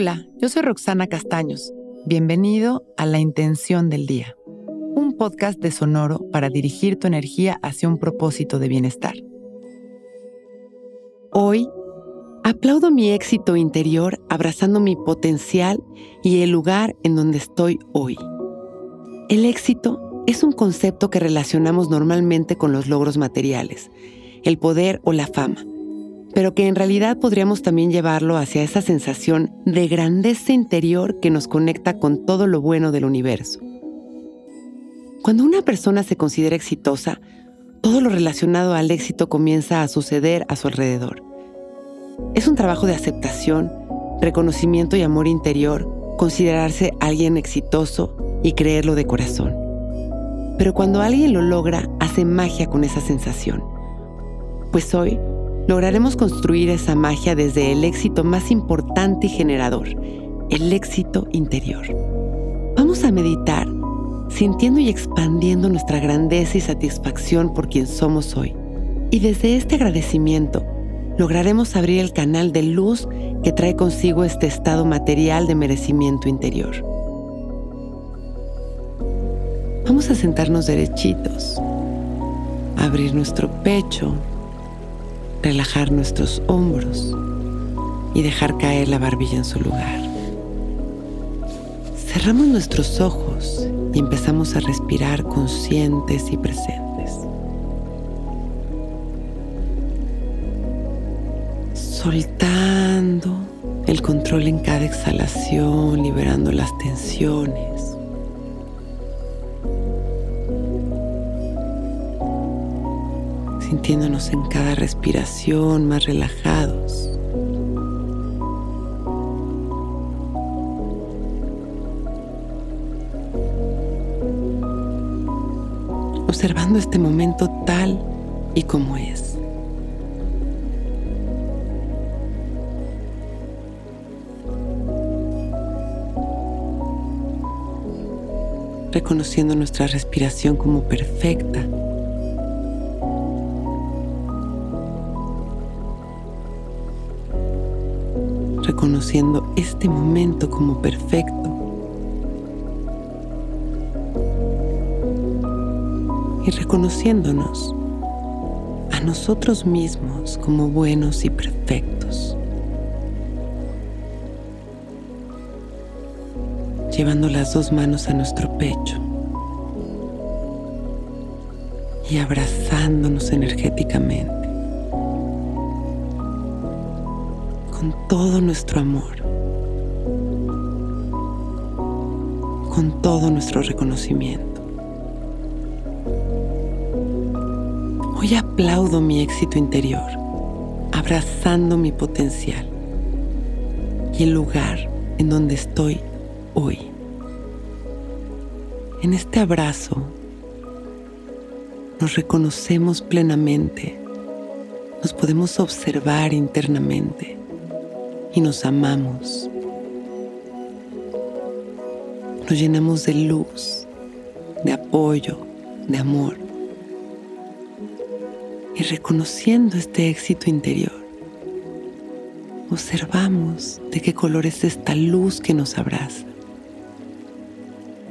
Hola, yo soy Roxana Castaños. Bienvenido a La Intención del Día, un podcast de Sonoro para dirigir tu energía hacia un propósito de bienestar. Hoy, aplaudo mi éxito interior abrazando mi potencial y el lugar en donde estoy hoy. El éxito es un concepto que relacionamos normalmente con los logros materiales, el poder o la fama pero que en realidad podríamos también llevarlo hacia esa sensación de grandeza interior que nos conecta con todo lo bueno del universo. Cuando una persona se considera exitosa, todo lo relacionado al éxito comienza a suceder a su alrededor. Es un trabajo de aceptación, reconocimiento y amor interior considerarse alguien exitoso y creerlo de corazón. Pero cuando alguien lo logra, hace magia con esa sensación. Pues hoy lograremos construir esa magia desde el éxito más importante y generador, el éxito interior. Vamos a meditar sintiendo y expandiendo nuestra grandeza y satisfacción por quien somos hoy. Y desde este agradecimiento, lograremos abrir el canal de luz que trae consigo este estado material de merecimiento interior. Vamos a sentarnos derechitos, abrir nuestro pecho relajar nuestros hombros y dejar caer la barbilla en su lugar. Cerramos nuestros ojos y empezamos a respirar conscientes y presentes. Soltando el control en cada exhalación, liberando las tensiones. Sintiéndonos en cada respiración más relajados. Observando este momento tal y como es. reconociendo nuestra respiración como perfecta reconociendo este momento como perfecto. Y reconociéndonos a nosotros mismos como buenos y perfectos. Llevando las dos manos a nuestro pecho y abrazándonos energéticamente. Con todo nuestro amor, con todo nuestro reconocimiento. Hoy aplaudo mi éxito interior, abrazando mi potencial y el lugar en donde estoy hoy. En este abrazo nos reconocemos plenamente, nos podemos observar internamente y nos amamos. Nos llenamos de luz, de apoyo, de amor. Y reconociendo este éxito interior, observamos de qué color es esta luz que nos abraza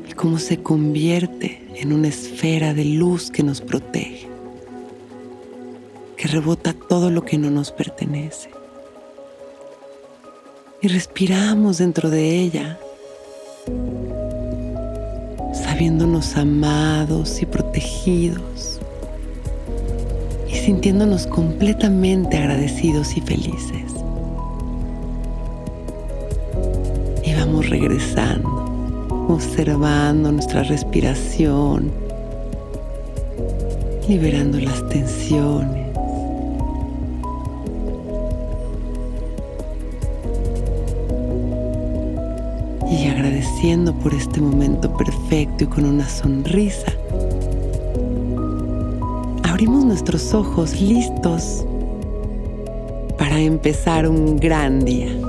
y cómo se convierte en una esfera de luz que nos protege, que rebota todo lo que no nos pertenece y respiramos dentro de ella, sabiéndonos amados y protegidos y sintiéndonos completamente agradecidos y felices. Y vamos regresando, observando nuestra respiración, liberando las tensiones por este momento perfecto y con una sonrisa, abrimos nuestros ojos listos para empezar un gran día.